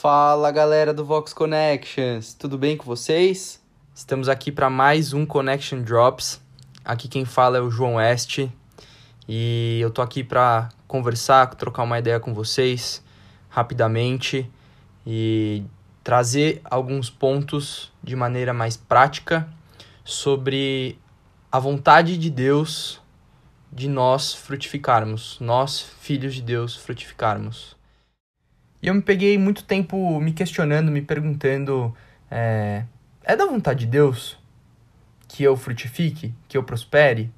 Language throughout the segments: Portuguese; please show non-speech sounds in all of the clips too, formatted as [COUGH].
Fala galera do Vox Connections, tudo bem com vocês? Estamos aqui para mais um Connection Drops. Aqui quem fala é o João West e eu tô aqui para conversar, trocar uma ideia com vocês rapidamente e trazer alguns pontos de maneira mais prática sobre a vontade de Deus de nós frutificarmos, nós, filhos de Deus, frutificarmos. E eu me peguei muito tempo me questionando, me perguntando: é, é da vontade de Deus que eu frutifique, que eu prospere?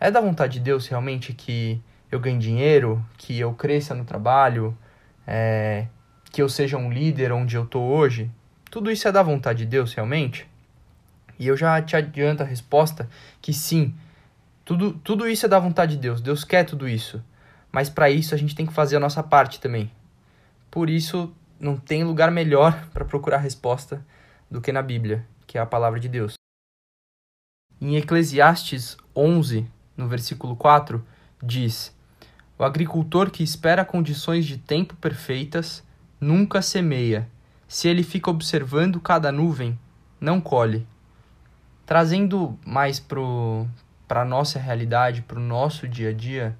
É da vontade de Deus realmente que eu ganhe dinheiro, que eu cresça no trabalho, é, que eu seja um líder onde eu estou hoje? Tudo isso é da vontade de Deus realmente? E eu já te adianto a resposta que sim, tudo, tudo isso é da vontade de Deus. Deus quer tudo isso. Mas para isso a gente tem que fazer a nossa parte também. Por isso, não tem lugar melhor [LAUGHS] para procurar resposta do que na Bíblia, que é a palavra de Deus. Em Eclesiastes 11, no versículo 4, diz: O agricultor que espera condições de tempo perfeitas nunca semeia. Se ele fica observando cada nuvem, não colhe. Trazendo mais para a nossa realidade, para o nosso dia a dia,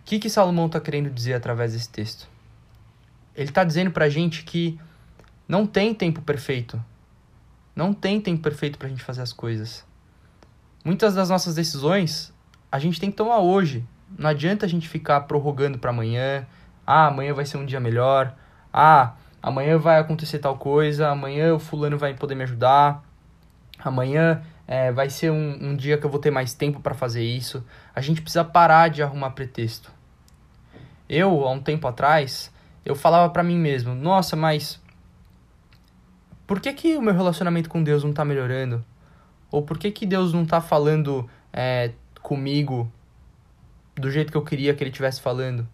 o que, que Salomão está querendo dizer através desse texto? Ele está dizendo para a gente que não tem tempo perfeito. Não tem tempo perfeito para a gente fazer as coisas. Muitas das nossas decisões a gente tem que tomar hoje. Não adianta a gente ficar prorrogando para amanhã. Ah, amanhã vai ser um dia melhor. Ah, amanhã vai acontecer tal coisa. Amanhã o fulano vai poder me ajudar. Amanhã é, vai ser um, um dia que eu vou ter mais tempo para fazer isso. A gente precisa parar de arrumar pretexto. Eu, há um tempo atrás, eu falava para mim mesmo, nossa, mas por que que o meu relacionamento com Deus não tá melhorando? Ou por que que Deus não tá falando é, comigo do jeito que eu queria que ele estivesse falando?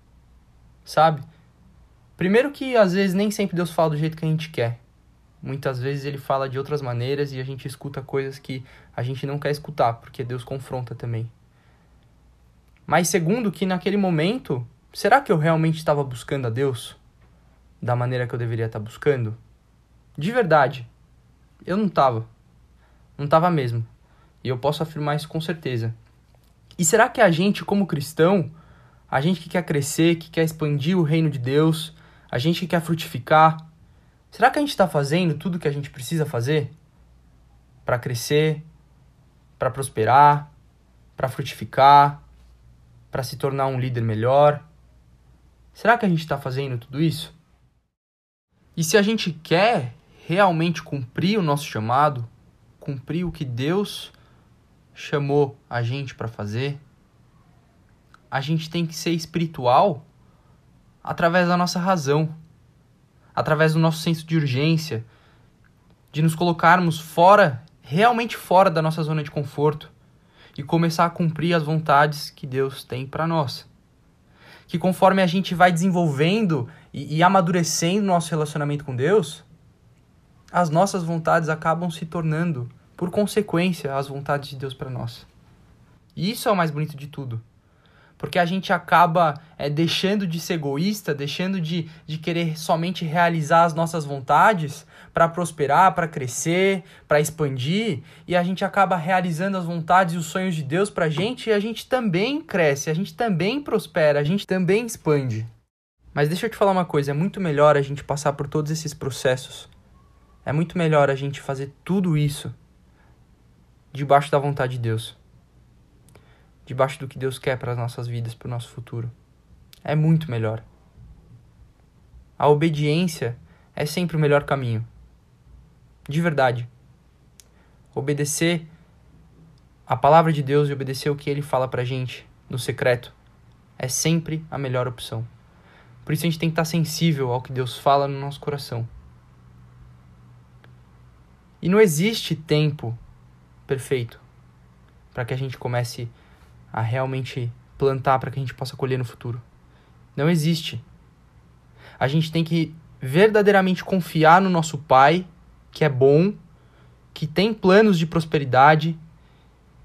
Sabe? Primeiro que às vezes nem sempre Deus fala do jeito que a gente quer. Muitas vezes ele fala de outras maneiras e a gente escuta coisas que a gente não quer escutar, porque Deus confronta também. Mas segundo que naquele momento será que eu realmente estava buscando a Deus da maneira que eu deveria estar buscando? De verdade, eu não estava. Não estava mesmo. E eu posso afirmar isso com certeza. E será que a gente, como cristão, a gente que quer crescer, que quer expandir o reino de Deus, a gente que quer frutificar, será que a gente está fazendo tudo o que a gente precisa fazer para crescer, para prosperar, para frutificar, para se tornar um líder melhor? Será que a gente está fazendo tudo isso? E se a gente quer realmente cumprir o nosso chamado, cumprir o que Deus chamou a gente para fazer, a gente tem que ser espiritual através da nossa razão, através do nosso senso de urgência, de nos colocarmos fora, realmente fora da nossa zona de conforto e começar a cumprir as vontades que Deus tem para nós. Que conforme a gente vai desenvolvendo e, e amadurecendo nosso relacionamento com Deus, as nossas vontades acabam se tornando, por consequência, as vontades de Deus para nós. E isso é o mais bonito de tudo. Porque a gente acaba é, deixando de ser egoísta, deixando de, de querer somente realizar as nossas vontades para prosperar, para crescer, para expandir, e a gente acaba realizando as vontades e os sonhos de Deus para a gente, e a gente também cresce, a gente também prospera, a gente também expande. Mas deixa eu te falar uma coisa: é muito melhor a gente passar por todos esses processos. É muito melhor a gente fazer tudo isso debaixo da vontade de Deus. Debaixo do que Deus quer para as nossas vidas, para o nosso futuro. É muito melhor. A obediência é sempre o melhor caminho de verdade. Obedecer a palavra de Deus e obedecer o que ele fala pra gente no secreto é sempre a melhor opção. Por isso a gente tem que estar sensível ao que Deus fala no nosso coração. E não existe tempo perfeito para que a gente comece a realmente plantar para que a gente possa colher no futuro. Não existe. A gente tem que verdadeiramente confiar no nosso Pai que é bom, que tem planos de prosperidade,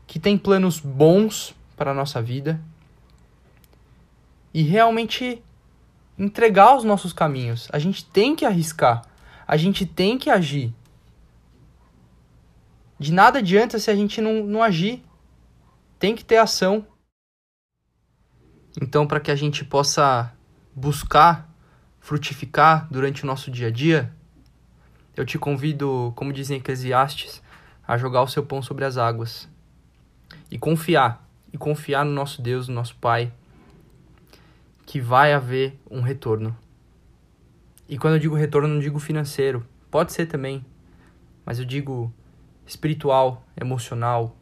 que tem planos bons para a nossa vida e realmente entregar os nossos caminhos. A gente tem que arriscar. A gente tem que agir. De nada adianta se a gente não, não agir. Tem que ter ação. Então, para que a gente possa buscar frutificar durante o nosso dia a dia, eu te convido, como dizem Eclesiastes, a jogar o seu pão sobre as águas e confiar, e confiar no nosso Deus, no nosso Pai, que vai haver um retorno. E quando eu digo retorno, não digo financeiro, pode ser também, mas eu digo espiritual, emocional,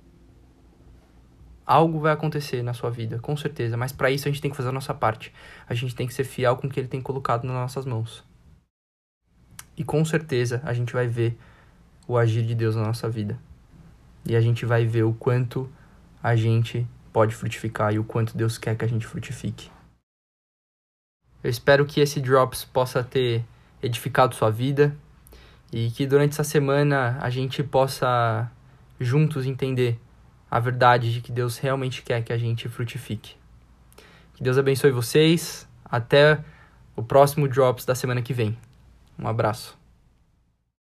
algo vai acontecer na sua vida, com certeza. Mas para isso a gente tem que fazer a nossa parte. A gente tem que ser fiel com o que ele tem colocado nas nossas mãos. E com certeza a gente vai ver o agir de Deus na nossa vida. E a gente vai ver o quanto a gente pode frutificar e o quanto Deus quer que a gente frutifique. Eu espero que esse Drops possa ter edificado sua vida e que durante essa semana a gente possa juntos entender a verdade de que Deus realmente quer que a gente frutifique. Que Deus abençoe vocês. Até o próximo Drops da semana que vem. Um abraço.